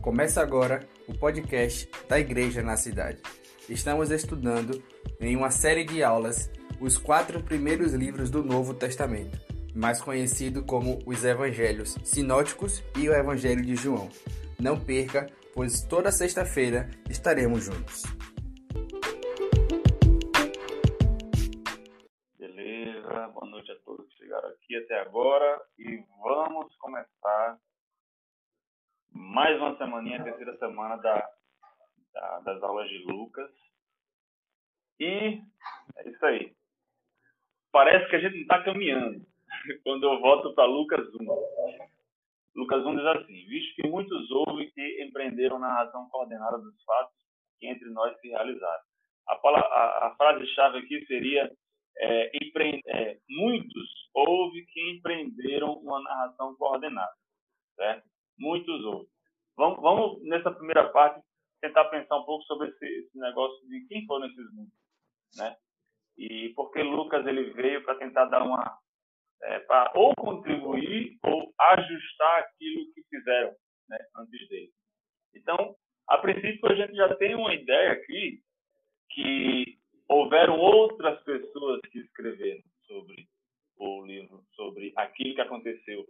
Começa agora o podcast da Igreja na Cidade. Estamos estudando em uma série de aulas os quatro primeiros livros do Novo Testamento, mais conhecido como os Evangelhos Sinóticos e o Evangelho de João. Não perca, pois toda sexta-feira estaremos juntos. Mais uma semaninha, a terceira semana da, da, das aulas de Lucas. E é isso aí. Parece que a gente não está caminhando. Quando eu volto para Lucas 1. Lucas 1 diz assim: Visto que muitos houve que empreenderam narração coordenada dos fatos que entre nós se realizaram. A, a, a frase-chave aqui seria: é, é, muitos houve que empreenderam uma narração coordenada. Certo? muitos outros. Vamos, vamos, nessa primeira parte, tentar pensar um pouco sobre esse, esse negócio de quem foram esses muitos, né? E porque Lucas ele veio para tentar dar uma é, para ou contribuir ou ajustar aquilo que fizeram né, antes dele. Então, a princípio a gente já tem uma ideia aqui que houveram outras pessoas que escreveram sobre o livro, sobre aquilo que aconteceu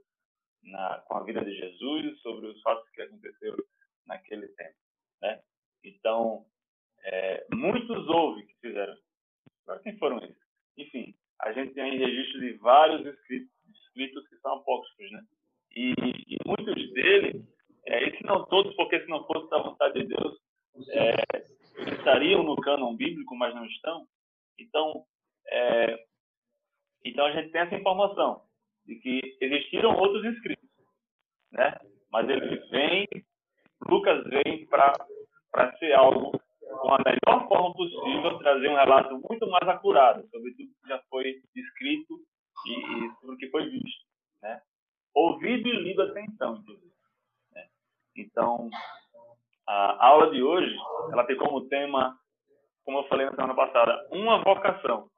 na, com a vida de Jesus, sobre os fatos que aconteceram naquele tempo. Né? Então, é, muitos houve que fizeram. Agora, quem foram eles? Enfim, a gente tem registro de vários escritos, escritos que são apócrifos, né? E, e muitos deles, é, esses não todos, porque se não fosse da vontade de Deus, é, estariam no cânon bíblico, mas não estão. Então, é, então a gente tem essa informação de que existiram outros escritos, né? Mas ele vem, Lucas vem para ser algo com a melhor forma possível, trazer um relato muito mais acurado sobre tudo que já foi escrito e, e sobre o que foi visto, né? Ouvido e lido até então, inclusive. Né? Então, a aula de hoje, ela tem como tema, como eu falei na semana passada, uma vocação.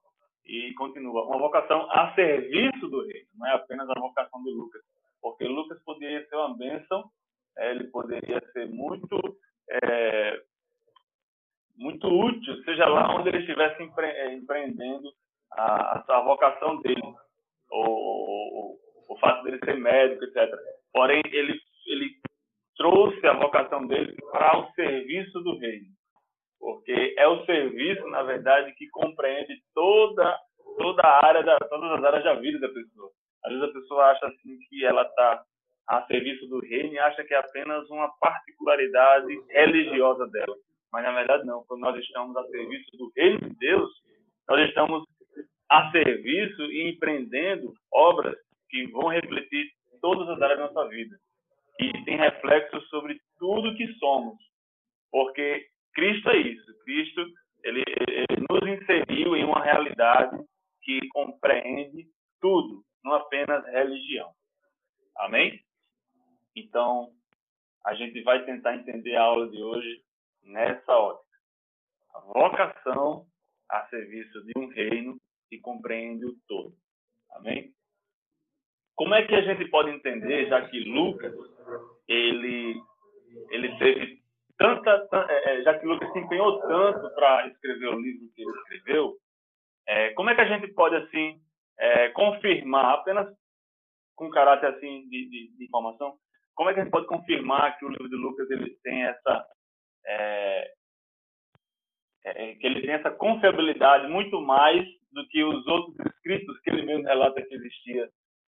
E continua, uma vocação a serviço do reino, não é apenas a vocação de Lucas. Porque Lucas poderia ser uma bênção, é, ele poderia ser muito, é, muito útil, seja lá onde ele estivesse empre é, empreendendo a, a, vocação dele, o, o, o fato dele ser médico, etc. Porém, ele, ele trouxe a vocação dele para o serviço do reino porque é o serviço, na verdade, que compreende toda toda a área da, todas as áreas da vida da pessoa. Às vezes a pessoa acha assim que ela está a serviço do reino e acha que é apenas uma particularidade religiosa dela. Mas na verdade não, quando nós estamos a serviço do reino de Deus, nós estamos a serviço e empreendendo obras que vão refletir todas as áreas da nossa vida e tem reflexo sobre tudo que somos. Porque Cristo é isso. Cristo ele, ele nos inseriu em uma realidade que compreende tudo, não apenas religião. Amém? Então, a gente vai tentar entender a aula de hoje nessa ótica. A vocação a serviço de um reino que compreende o todo. Amém? Como é que a gente pode entender, já que Lucas, ele, ele teve tanta, é, é, já que Lucas se empenhou tanto para escrever o livro que ele escreveu, é, como é que a gente pode assim é, confirmar, apenas com caráter assim de, de, de, informação, como é que a gente pode confirmar que o livro de Lucas ele tem essa é, é, que ele tem essa confiabilidade muito mais do que os outros escritos que ele mesmo relata que existia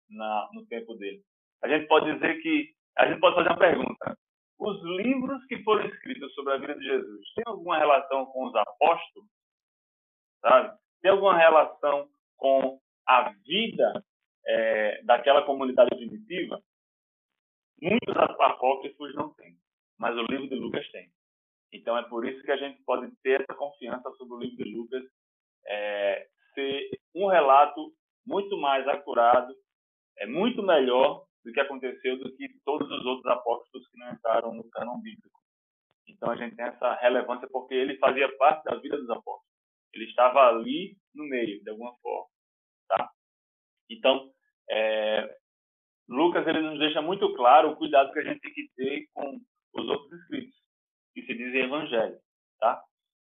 na, no tempo dele. A gente pode dizer que a gente pode fazer uma pergunta: os livros que foram escritos sobre a vida de Jesus têm alguma relação com os apóstolos? Sabe? Tem alguma relação com a vida é, daquela comunidade primitiva? Muitos apócrifos não têm, mas o livro de Lucas tem. Então é por isso que a gente pode ter essa confiança sobre o livro de Lucas é, ser um relato muito mais acurado, é muito melhor do que aconteceu do que todos os outros apóstolos que não entraram no cânon bíblico. Então a gente tem essa relevância porque ele fazia parte da vida dos apóstolos. Ele estava ali no meio, de alguma forma. Tá? Então, é, Lucas ele nos deixa muito claro o cuidado que a gente tem que ter com os outros dizem evangelho, tá?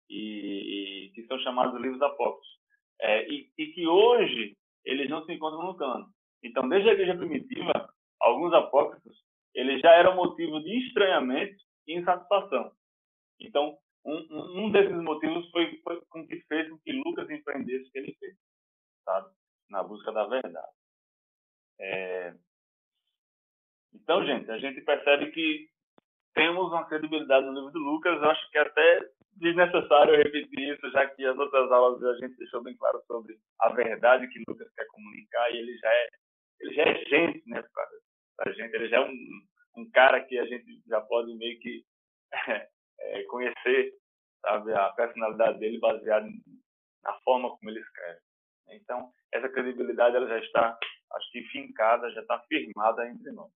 E, e que são chamados livros apócrifos. É, e, e, que hoje eles não se encontram no cano. Então, desde a igreja primitiva, alguns apócrifos eles já eram motivo de estranhamento e insatisfação. Então, um, um desses motivos foi, foi com que fez com que Lucas empreendesse o que ele fez, sabe? Na busca da verdade. É... Então, gente, a gente percebe que temos uma credibilidade no livro de Lucas. Eu acho que é até desnecessário repetir isso, já que as outras aulas a gente deixou bem claro sobre a verdade que Lucas quer comunicar e ele já é, ele já é gente, né, para a gente. Ele já é um, um cara que a gente já pode meio que é, conhecer, sabe, a personalidade dele baseada na forma como ele escreve. Então, essa credibilidade ela já está, acho que fincada, já está firmada entre nós,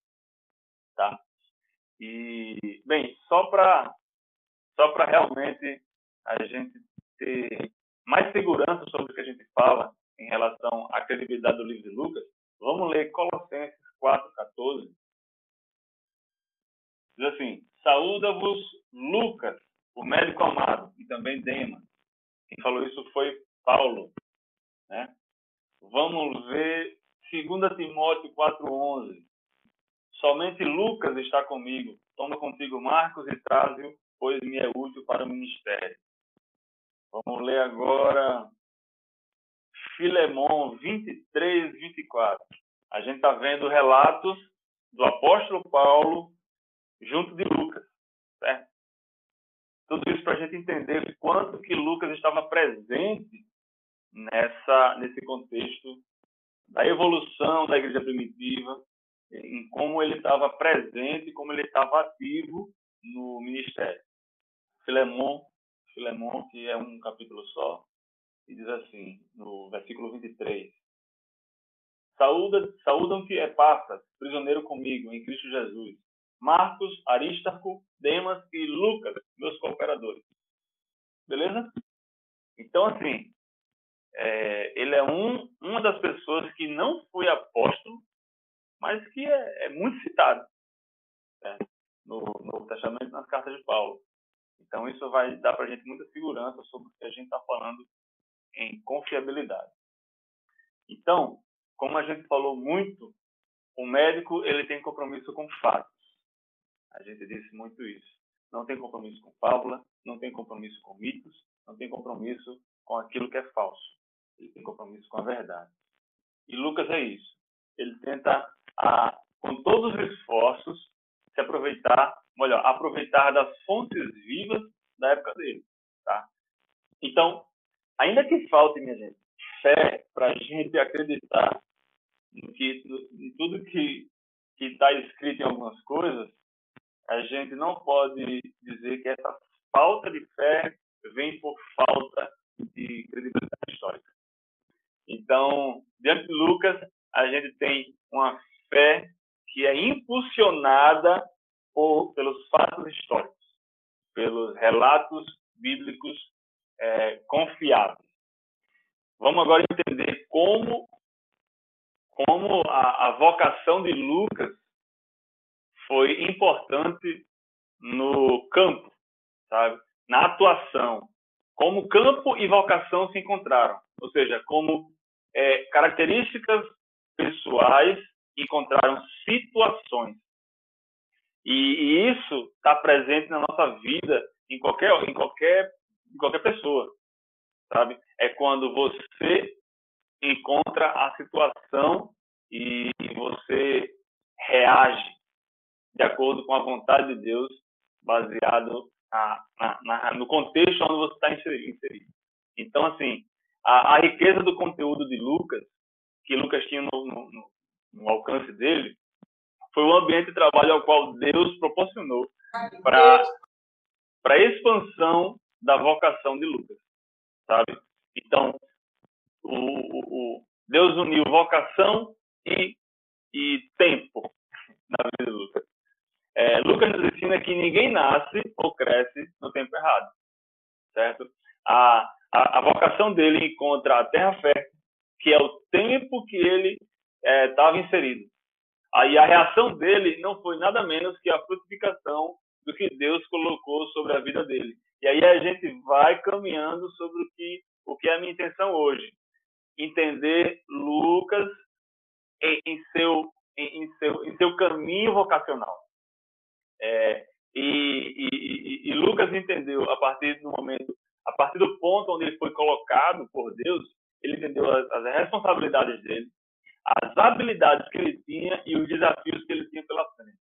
tá? E bem, só para só para realmente a gente ter mais segurança sobre o que a gente fala em relação à credibilidade do livro de Lucas, vamos ler Colossenses 4:14. Diz assim: Saúda-vos Lucas, o médico amado, e também Demas. Quem falou isso foi Paulo. Né? Vamos ver 2 Timóteo 4,11. Somente Lucas está comigo. Toma contigo Marcos e traze-o, pois me é útil para o ministério. Vamos ler agora Filemão 23, 24. A gente está vendo relatos do apóstolo Paulo junto de Lucas, certo? Tudo isso para a gente entender quanto que Lucas estava presente nessa, nesse contexto da evolução da igreja primitiva, em como ele estava presente, como ele estava ativo no ministério. Filemon, Filemon, que é um capítulo só, e diz assim, no versículo 23, Saúda, saúdam-te Epáfras, prisioneiro comigo, em Cristo Jesus, Marcos, Aristarco, Demas e Lucas, meus cooperadores. Beleza? Então, assim, é, ele é um, uma das pessoas que não foi apóstolo, mas que é, é muito citado né, no Novo Testamento nas cartas de Paulo. Então, isso vai dar para a gente muita segurança sobre o que a gente está falando em confiabilidade. Então, como a gente falou muito, o médico ele tem compromisso com fatos. A gente disse muito isso. Não tem compromisso com fábula, não tem compromisso com mitos, não tem compromisso com aquilo que é falso. Ele tem compromisso com a verdade. E Lucas é isso. Ele tenta, a, com todos os esforços, se aproveitar, melhor, aproveitar das fontes vivas da época dele. Tá? Então, ainda que falte, minha gente, fé para a gente acreditar em, que, em tudo que está escrito em algumas coisas, a gente não pode dizer que essa falta de fé vem por falta de credibilidade histórica. Então, diante de Lucas, a gente tem uma fé que é impulsionada por, pelos fatos históricos, pelos relatos bíblicos é, confiáveis. Vamos agora entender como, como a, a vocação de Lucas foi importante no campo, sabe? Na atuação. Como campo e vocação se encontraram. Ou seja, como é, características pessoais encontraram situações. E, e isso está presente na nossa vida em qualquer, em qualquer, em qualquer pessoa, sabe? É quando você encontra a situação e você reage de acordo com a vontade de Deus, baseado na, na, no contexto onde você está inserido. Então, assim, a, a, riqueza do conteúdo de Lucas, que Lucas tinha no, no, no alcance dele, foi o ambiente de trabalho ao qual Deus proporcionou para a expansão da vocação de Lucas, sabe? Então, o, o, Deus uniu vocação e, e tempo na vida de Lucas. É, Lucas nos ensina que ninguém nasce ou cresce no tempo errado, certo? A, a, a vocação dele encontra a terra fértil, que é o tempo que ele estava é, inserido. Aí a reação dele não foi nada menos que a frutificação do que Deus colocou sobre a vida dele. E aí a gente vai caminhando sobre o que, o que é a minha intenção hoje. Entender Lucas em, em seu, em, em, seu, em seu caminho vocacional. É, e, e, e, Lucas entendeu a partir do momento, a partir do ponto onde ele foi colocado por Deus, ele entendeu as, as responsabilidades dele, as habilidades que ele tinha e os desafios que ele tinha pela frente.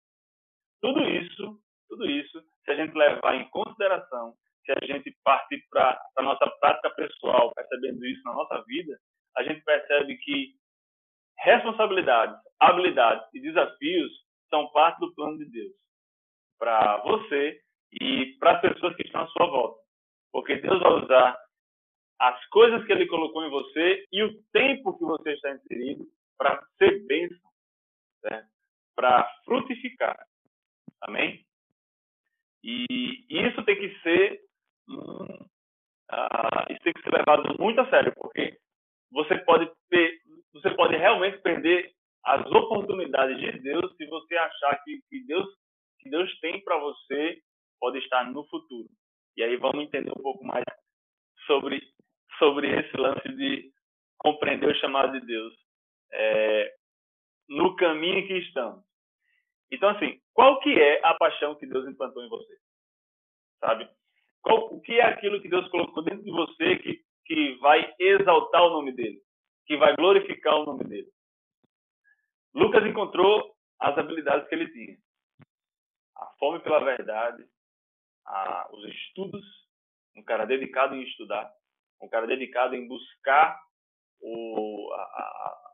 Tudo isso, tudo isso, se a gente levar em consideração, se a gente partir para a nossa prática pessoal, percebendo isso na nossa vida, a gente percebe que responsabilidades, habilidades e desafios são parte do plano de Deus para você e para as pessoas que estão à sua volta. Porque Deus vai usar as coisas que Ele colocou em você e o tempo que você está inserido para ser bênção, né? para frutificar. Amém? E isso tem que ser uh, isso tem que ser levado muito a sério, porque você pode ter, você pode realmente perder as oportunidades de Deus se você achar que, que Deus que Deus tem para você pode estar no futuro. E aí vamos entender um pouco mais sobre, sobre esse lance de compreender o chamado de Deus é, no caminho que estamos. Então, assim, qual que é a paixão que Deus implantou em você? Sabe? Qual, o que é aquilo que Deus colocou dentro de você que, que vai exaltar o nome dele? Que vai glorificar o nome dele? Lucas encontrou as habilidades que ele tinha a fome pela verdade, a, os estudos, um cara dedicado em estudar, um cara dedicado em buscar o, a, a,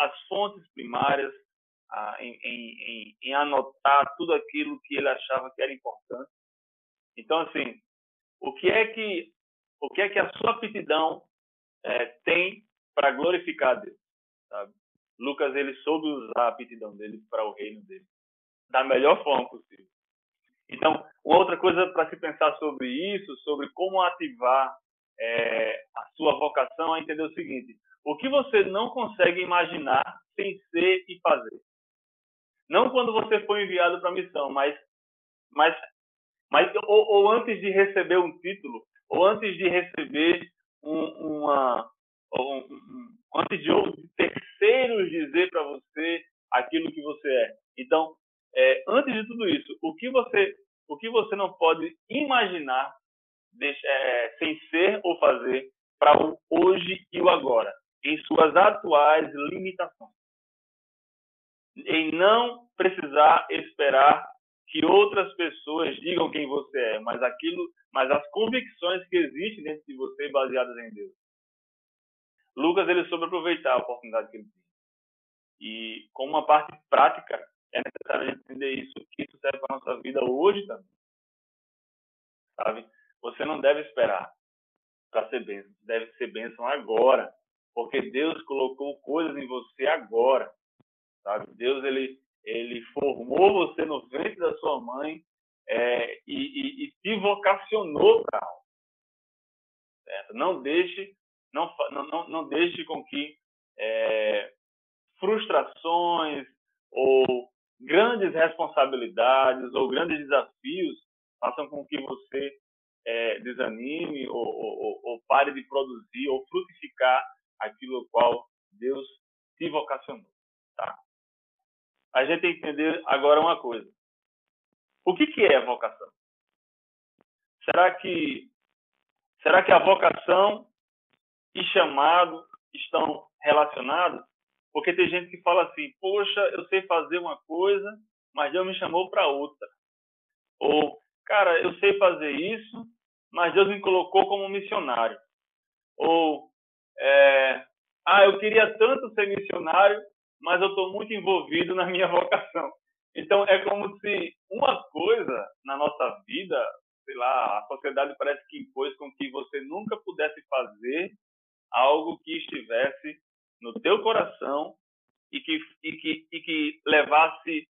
as fontes primárias, em, em, em, anotar tudo aquilo que ele achava que era importante. Então, assim, o que é que o que é que a sua aptidão é, tem para glorificar Deus? Sabe? Lucas ele soube usar a aptidão dele para o reino dele da melhor forma possível. Então, outra coisa para se pensar sobre isso, sobre como ativar é, a sua vocação, é entender o seguinte: o que você não consegue imaginar sem ser e fazer. Não quando você foi enviado para a missão, mas, mas, mas ou, ou, antes de receber um título, ou antes de receber um, uma, um, um, antes de terceiros dizer para você aquilo que você é. Então, é, antes de tudo isso, o que você, o que você não pode imaginar deixa, é, sem ser ou fazer para o hoje e o agora, em suas atuais limitações. Em não precisar esperar que outras pessoas digam quem você é, mas aquilo, mas as convicções que existem dentro de você baseadas em Deus. Lucas ele soube aproveitar a oportunidade que ele tinha. E como uma parte prática é necessário entender isso, que isso serve para a nossa vida hoje também. Sabe? Você não deve esperar para ser bênção, deve ser bênção agora, porque Deus colocou coisas em você agora, sabe? Deus ele ele formou você no ventre da sua mãe é, e, e, e, te vocacionou para algo. Certo? Não deixe não, não, não deixe com que é, frustrações ou grandes responsabilidades ou grandes desafios façam com que você é, desanime ou, ou, ou, pare de produzir ou frutificar aquilo ao qual Deus te vocacionou. Tá? A gente tem que entender agora uma coisa. O que, que é vocação? Será que, será que a vocação e chamado estão relacionados? Porque tem gente que fala assim, poxa, eu sei fazer uma coisa, mas Deus me chamou para outra. Ou, cara, eu sei fazer isso, mas Deus me colocou como missionário. Ou, é, ah, eu queria tanto ser missionário, mas eu estou muito envolvido na minha vocação. Então, é como se uma coisa na nossa vida, sei lá, a sociedade parece que impôs com que você nunca pudesse fazer algo que estivesse no teu coração e que, e que, e que levasse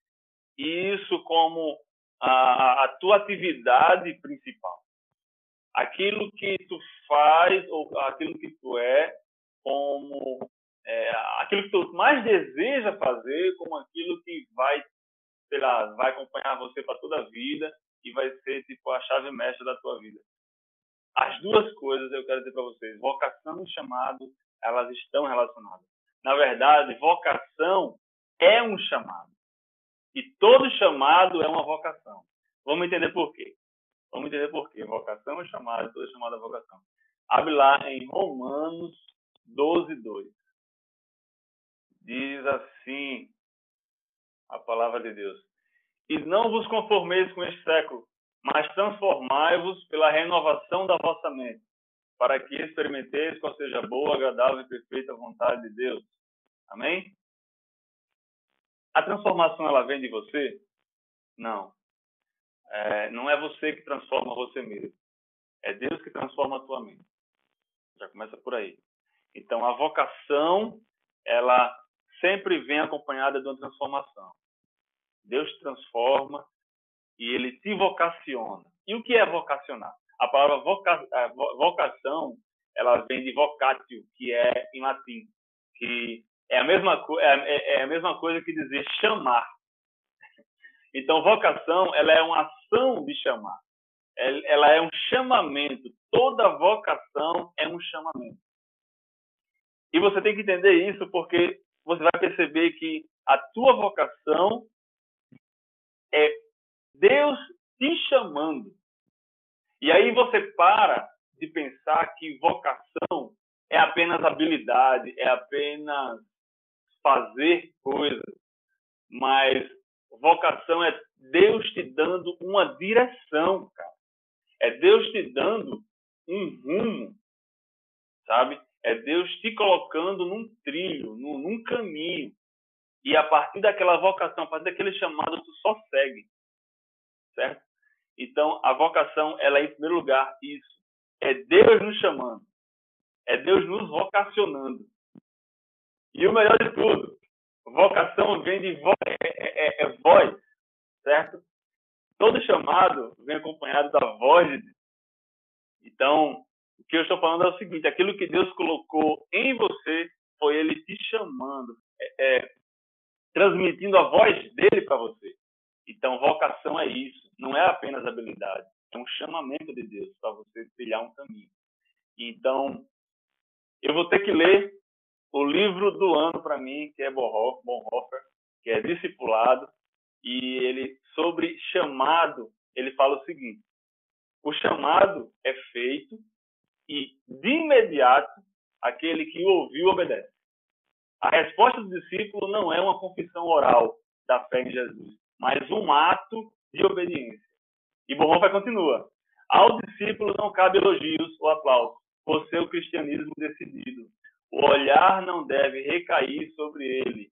isso como a, a tua atividade principal. Aquilo que tu faz ou aquilo que tu é como é, aquilo que tu mais deseja fazer como aquilo que vai sei lá, vai acompanhar você para toda a vida e vai ser tipo a chave mestra da tua vida. As duas coisas eu quero dizer para vocês, vocação e chamado, elas estão relacionadas. Na verdade, vocação é um chamado. E todo chamado é uma vocação. Vamos entender por quê. Vamos entender por quê. Vocação é chamado, toda chamada é vocação. Abre lá em Romanos 12, 2. Diz assim a palavra de Deus. E não vos conformeis com este século, mas transformai-vos pela renovação da vossa mente, para que experimenteis qual seja a boa, agradável e perfeita vontade de Deus. Amém? A transformação ela vem de você? Não. É, não é você que transforma você mesmo. É Deus que transforma a tua mente. Já começa por aí. Então, a vocação, ela sempre vem acompanhada de uma transformação. Deus transforma e ele te vocaciona. E o que é vocacionar? A palavra voca, vocação, ela vem de vocatio, que é em latim, que é a mesma, é, é, é a mesma coisa que dizer chamar. Então, vocação, ela é uma ação de chamar. Ela é um chamamento. Toda vocação é um chamamento. E você tem que entender isso porque você vai perceber que a tua vocação é Deus te chamando. E aí você para de pensar que vocação é apenas habilidade, é apenas fazer coisas, mas vocação é Deus te dando uma direção, cara. É Deus te dando um rumo, sabe? É Deus te colocando num trilho, num, num caminho. E a partir daquela vocação, a partir daquele chamado, tu só segue. Certo? Então, a vocação, ela é, em primeiro lugar, isso. É Deus nos chamando. É Deus nos vocacionando. E o melhor de tudo, vocação vem de voz, é, é, é, é voz, certo? Todo chamado vem acompanhado da voz de Deus. Então, o que eu estou falando é o seguinte: aquilo que Deus colocou em você foi Ele te chamando, é, é, transmitindo a voz dele para você. Então, vocação é isso, não é apenas habilidade, é um chamamento de Deus para você trilhar um caminho. Então, eu vou ter que ler o livro do ano para mim, que é Bonhoeffer, que é discipulado, e ele sobre chamado, ele fala o seguinte: o chamado é feito e de imediato aquele que o ouviu obedece. A resposta do discípulo não é uma confissão oral da fé em Jesus, mas um ato de obediência. E Bonhoeffer continua: ao discípulo não cabe elogios ou aplausos por seu cristianismo decidido. O olhar não deve recair sobre ele,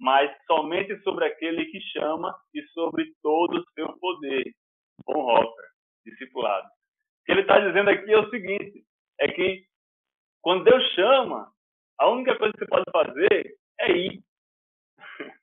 mas somente sobre aquele que chama e sobre todo o seu poder. Bonhoeffer, discipulado. O que ele está dizendo aqui é o seguinte: é que quando Deus chama, a única coisa que você pode fazer é ir.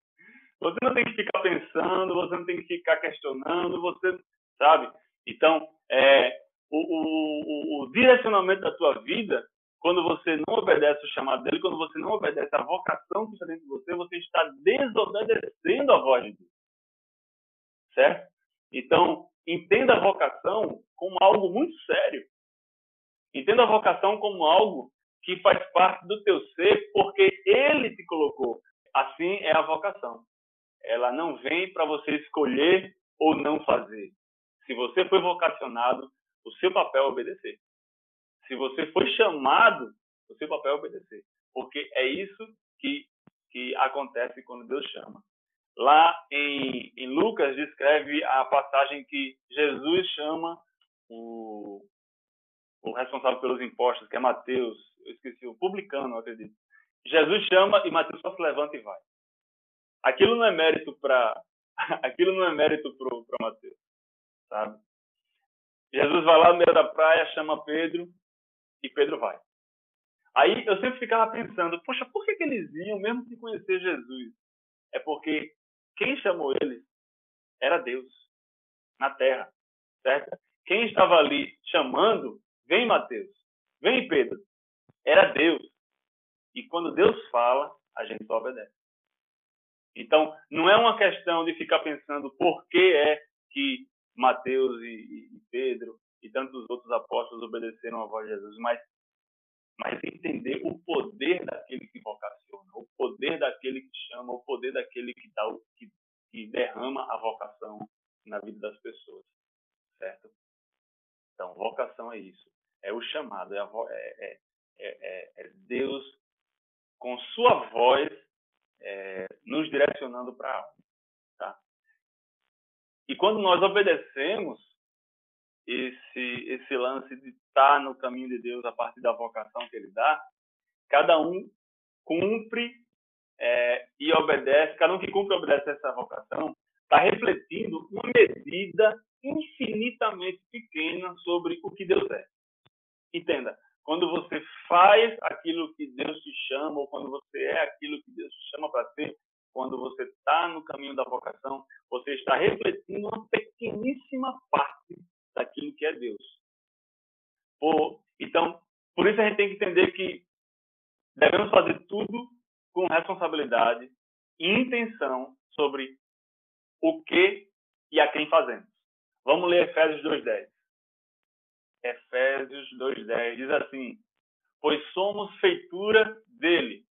Você não tem que ficar pensando, você não tem que ficar questionando, você sabe? Então, é, o, o, o, direcionamento da tua vida, quando você não obedece o chamado dele, quando você não obedece a vocação que está dentro de você, você está desobedecendo a voz de Deus. Certo? Então, entenda a vocação como algo muito sério. Entenda a vocação como algo que faz parte do teu ser, porque ele te colocou. Assim é a vocação. Ela não vem para você escolher ou não fazer. Se você foi vocacionado, o seu papel é obedecer. Se você foi chamado, o seu papel é obedecer. Porque é isso que, que acontece quando Deus chama. Lá em, em Lucas descreve a passagem que Jesus chama o, o responsável pelos impostos, que é Mateus, eu esqueci, o publicano, eu acredito. Jesus chama e Mateus só se levanta e vai. Aquilo não é mérito para aquilo não é mérito para Mateus, sabe? Jesus vai lá no meio da praia, chama Pedro e Pedro vai. Aí eu sempre ficava pensando, poxa, por que, que eles iam mesmo sem conhecer Jesus? É porque quem chamou eles era Deus na terra, certo? Quem estava ali chamando Vem, Mateus. Vem, Pedro. Era Deus. E quando Deus fala, a gente obedece. Então, não é uma questão de ficar pensando por que é que Mateus e, e Pedro e tantos outros apóstolos obedeceram à voz de Jesus, mas, mas entender o poder daquele que vocaciona, o poder daquele que chama, o poder daquele que, dá, que, que derrama a vocação na vida das pessoas, certo? Então, vocação é isso, é o chamado, é, a, é, é, é, é Deus com sua voz é, nos direcionando para algo. Tá? E quando nós obedecemos esse, esse lance de estar no caminho de Deus a partir da vocação que Ele dá, cada um cumpre é, e obedece, cada um que cumpre e obedece essa vocação, está refletindo uma medida infinitamente pequena sobre o que Deus é. Entenda, quando você faz aquilo que Deus te chama, ou quando você é aquilo que Deus te chama para ser, quando você está no caminho da vocação, você está refletindo uma pequeníssima parte daquilo que é Deus. Por, então, por isso a gente tem que entender que devemos fazer tudo com responsabilidade e intenção sobre o que e a quem fazemos. Vamos ler Efésios 2.10. Efésios 2.10 diz assim: Pois somos feitura dele,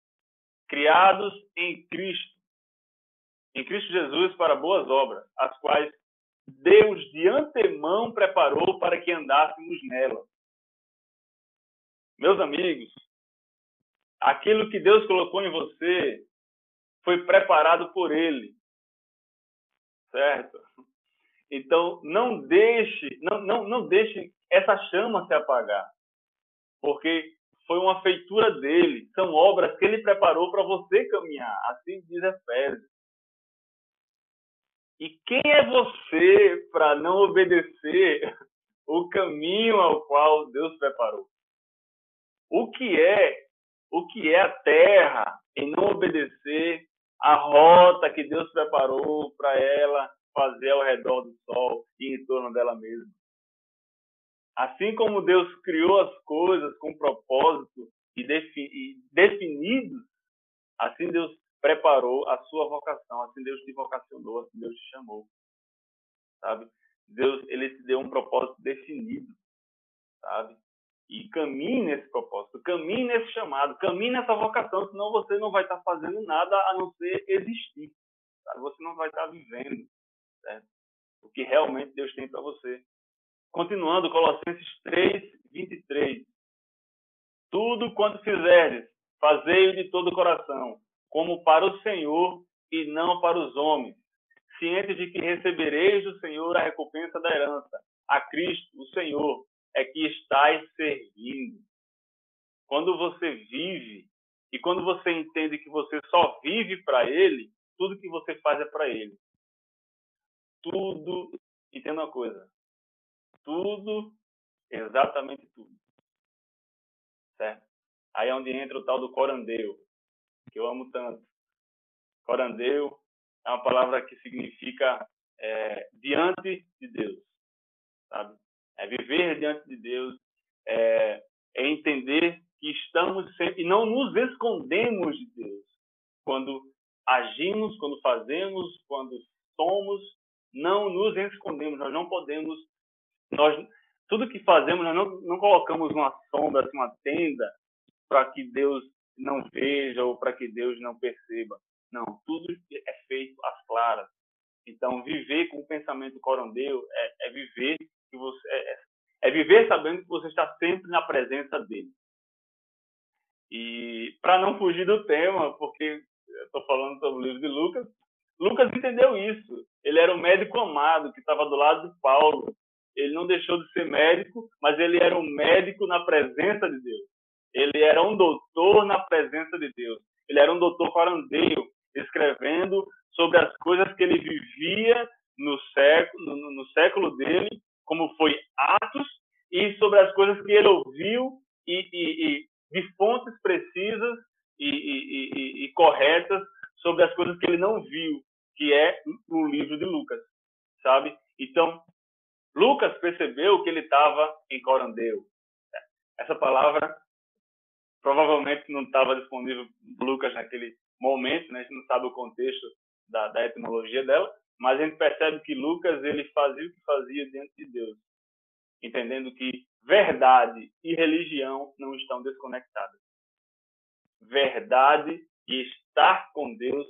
criados em Cristo, em Cristo Jesus para boas obras, as quais Deus de antemão preparou para que andássemos nela. Meus amigos, aquilo que Deus colocou em você foi preparado por Ele. Certo? Então, não deixe, não, não, não deixe essa chama se apagar. Porque foi uma feitura dele, são obras que ele preparou para você caminhar. Assim diz Efésios. E quem é você para não obedecer o caminho ao qual Deus preparou? O que é, o que é a terra em não obedecer a rota que Deus preparou para ela fazer ao redor do sol e em torno dela mesma? Assim como Deus criou as coisas com propósito e, definidos, assim Deus preparou a sua vocação, assim Deus te vocacionou, assim Deus te chamou. Sabe? Deus, ele te deu um propósito definido, sabe? E caminhe nesse propósito, caminhe nesse chamado, caminhe nessa vocação, senão você não vai estar fazendo nada a não ser existir. Sabe? Você não vai estar vivendo o que realmente Deus tem para você. Continuando, Colossenses 3, 23. Tudo quanto fizerdes, fazei-o de todo o coração, como para o Senhor e não para os homens, ciente de que recebereis do Senhor a recompensa da herança. A Cristo, o Senhor, é que estáis servindo. Quando você vive e quando você entende que você só vive para Ele, tudo que você faz é para Ele. Tudo, entenda uma coisa, tudo, exatamente tudo. Certo? Aí é onde entra o tal do corandeu que eu amo tanto. Corandeu é uma palavra que significa é, diante de Deus, sabe? É viver diante de Deus, é, é entender que estamos sempre, não nos escondemos de Deus. Quando agimos, quando fazemos, quando somos, não nos escondemos, nós não podemos, nós, tudo que fazemos, nós não, não colocamos uma sombra, assim, uma tenda, para que Deus não veja ou para que Deus não perceba. Não, tudo é feito às claras. Então, viver com o pensamento corondeu é, é viver que você é, é, viver sabendo que você está sempre na presença dele. E para não fugir do tema, porque estou falando sobre o livro de Lucas, Lucas entendeu isso. Ele era um médico amado que estava do lado de Paulo. Ele não deixou de ser médico, mas ele era um médico na presença de Deus. Ele era um doutor na presença de Deus. Ele era um doutor farandeio, escrevendo sobre as coisas que ele vivia no século, no, no século dele, como foi Atos, e sobre as coisas que ele ouviu e, e, e de fontes precisas e, e, corretas sobre as coisas que ele não viu, que é o livro de Lucas, sabe? Então, Lucas percebeu que ele estava em Corandeu. Essa palavra provavelmente não estava disponível Lucas naquele momento, né? a gente não sabe o contexto da, da etimologia dela, mas a gente percebe que Lucas ele fazia o que fazia diante de Deus, entendendo que verdade e religião não estão desconectadas. Verdade e estar com Deus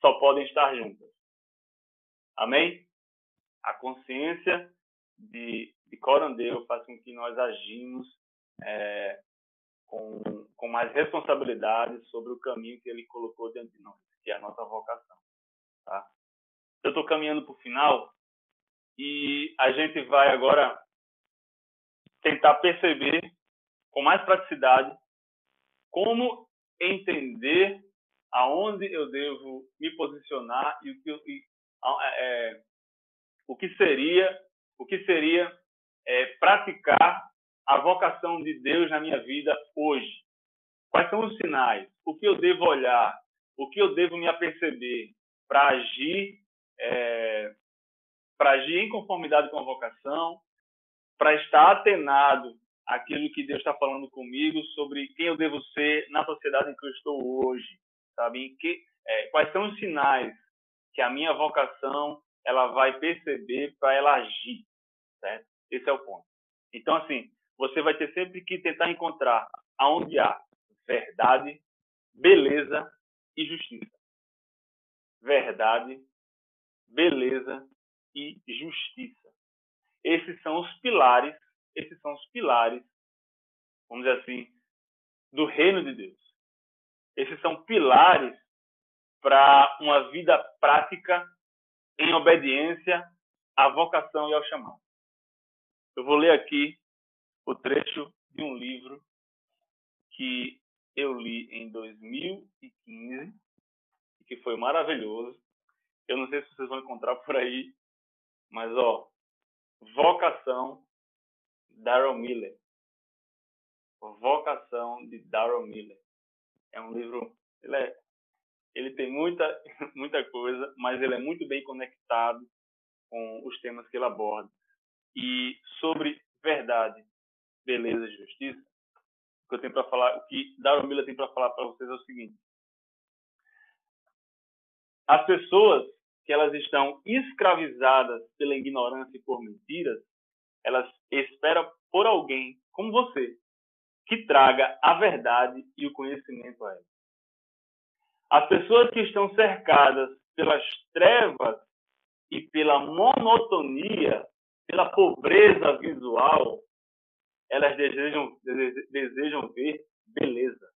só podem estar juntas. Amém? A consciência de, de corandeu faz com que nós agimos é, com, com mais responsabilidade sobre o caminho que ele colocou diante de nós, que é a nossa vocação. Tá? Eu estou caminhando para o final e a gente vai agora tentar perceber com mais praticidade como entender aonde eu devo me posicionar e o que, e, é, o que seria o que seria é, praticar a vocação de Deus na minha vida hoje? Quais são os sinais? O que eu devo olhar? O que eu devo me aperceber para agir, é, para agir em conformidade com a vocação, para estar atenado àquilo que Deus está falando comigo sobre quem eu devo ser na sociedade em que eu estou hoje, sabe? Que, é, quais são os sinais que a minha vocação ela vai perceber para ela agir, certo? Esse é o ponto. Então, assim, você vai ter sempre que tentar encontrar aonde há verdade, beleza e justiça. Verdade, beleza e justiça. Esses são os pilares, esses são os pilares, vamos dizer assim, do reino de Deus. Esses são pilares para uma vida prática em obediência à vocação e ao chamado. Eu vou ler aqui o trecho de um livro que eu li em 2015 e que foi maravilhoso. Eu não sei se vocês vão encontrar por aí, mas ó, Vocação Darrell Miller. Vocação de Darrell Miller. É um livro, ele, é, ele tem muita muita coisa, mas ele é muito bem conectado com os temas que ele aborda. E sobre verdade, beleza e justiça, o que eu tenho para falar, o que Darwin Miller tem para falar para vocês é o seguinte: as pessoas que elas estão escravizadas pela ignorância e por mentiras, elas esperam por alguém como você que traga a verdade e o conhecimento a elas. As pessoas que estão cercadas pelas trevas e pela monotonia, pela pobreza visual, elas desejam, desejam ver beleza.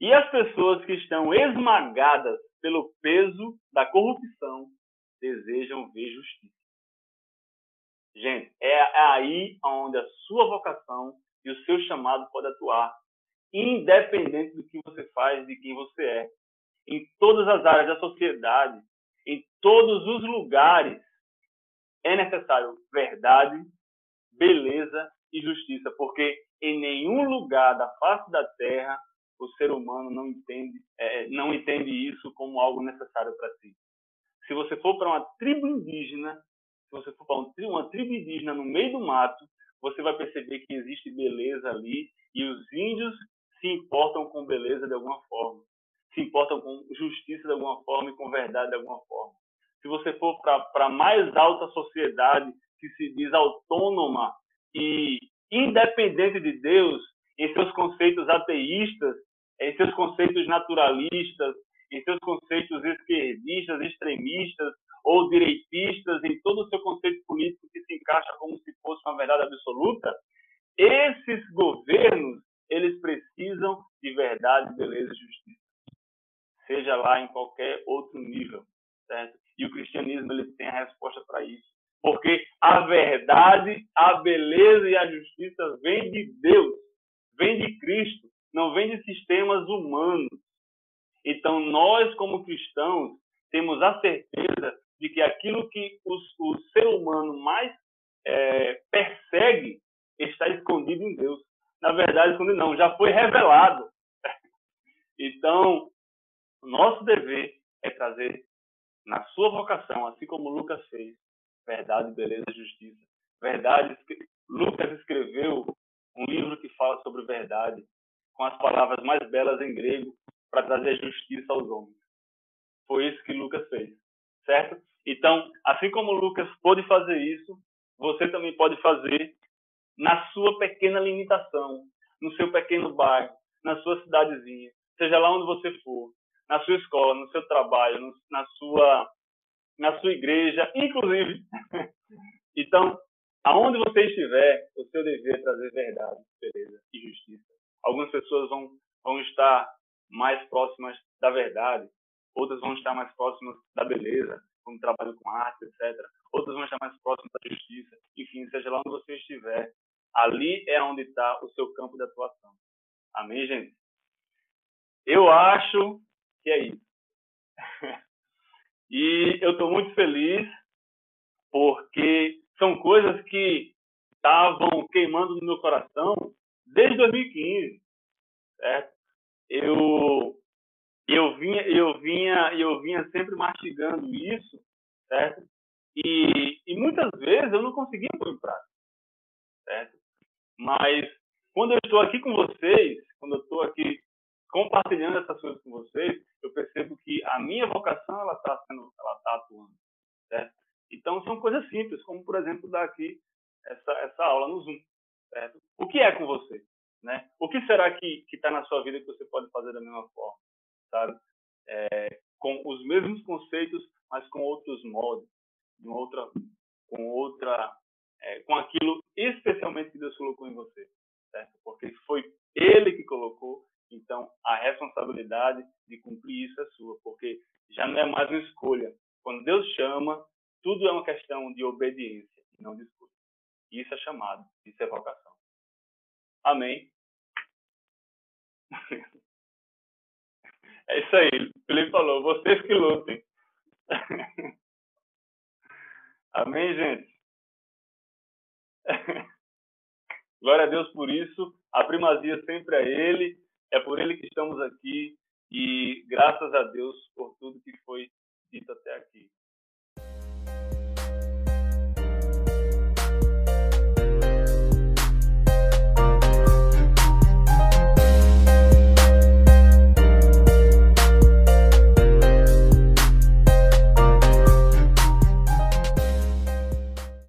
E as pessoas que estão esmagadas pelo peso da corrupção desejam ver justiça. Gente, é aí onde a sua vocação e o seu chamado pode atuar, independente do que você faz, de quem você é. Em todas as áreas da sociedade, em todos os lugares, é necessário verdade, beleza e justiça, porque em nenhum lugar da face da terra o ser humano não entende, é, não entende isso como algo necessário para si. Se você for para uma tribo indígena, se você for para uma tribo indígena no meio do mato, você vai perceber que existe beleza ali e os índios se importam com beleza de alguma forma, se importam com justiça de alguma forma e com verdade de alguma forma. Se você for para a mais alta sociedade que se diz autônoma e independente de Deus, em seus conceitos ateístas, em seus conceitos naturalistas, em seus conceitos esquerdistas, extremistas ou direitistas, em todo o seu conceito político que se encaixa como se fosse uma verdade absoluta, esses governos, eles precisam de verdade, beleza e justiça. Seja lá em qualquer outro nível, certo? E o cristianismo ele tem a resposta para isso. Porque a verdade, a beleza e a justiça vem de Deus, vem de Cristo, não vem de sistemas humanos. Então, nós, como cristãos, temos a certeza de que aquilo que o, ser humano mais é, persegue está escondido em Deus. Na verdade, escondido não, já foi revelado. Então, nosso dever é trazer na sua vocação, assim como Lucas fez, verdade, beleza e justiça. Verdade, Lucas escreveu um livro que fala sobre verdade, com as palavras mais belas em grego, para trazer justiça aos homens. Foi isso que Lucas fez, certo? Então, assim como Lucas pôde fazer isso, você também pode fazer na sua pequena limitação, no seu pequeno bairro, na sua cidadezinha, seja lá onde você for, na sua escola, no seu trabalho, no, na sua na sua igreja, inclusive. então, aonde você estiver, o seu dever é trazer verdade, beleza e justiça. Algumas pessoas vão vão estar mais próximas da verdade, outras vão estar mais próximas da beleza, como trabalho com arte, etc. Outras vão estar mais próximas da justiça. Enfim, seja lá onde você estiver, ali é onde está o seu campo de atuação. Amém, gente? Eu acho que é isso. e eu estou muito feliz porque são coisas que estavam queimando no meu coração desde 2015, certo? Eu eu vinha eu vinha eu vinha sempre mastigando isso, certo? E, e muitas vezes eu não conseguia pôr em prática, certo? Mas quando eu estou aqui com vocês, quando eu estou aqui compartilhando essas coisas com vocês, eu percebo que a minha vocação ela está sendo, ela está atuando, certo? Então são coisas simples, como por exemplo dar aqui essa essa aula no Zoom, certo? O que é com você, né? O que será que que está na sua vida que você pode fazer da mesma forma, sabe? É, com os mesmos conceitos, mas com outros modos, com outra, com outra, é, com aquilo especialmente que Deus colocou em você, certo? Porque foi Ele que colocou então, a responsabilidade de cumprir isso é sua, porque já não é mais uma escolha. Quando Deus chama, tudo é uma questão de obediência, não de escolha. Isso é chamado, isso é vocação. Amém? É isso aí. Felipe falou, vocês que lutem. Amém, gente? Glória a Deus por isso. A primazia sempre é Ele. É por ele que estamos aqui e graças a Deus por tudo que foi dito até aqui.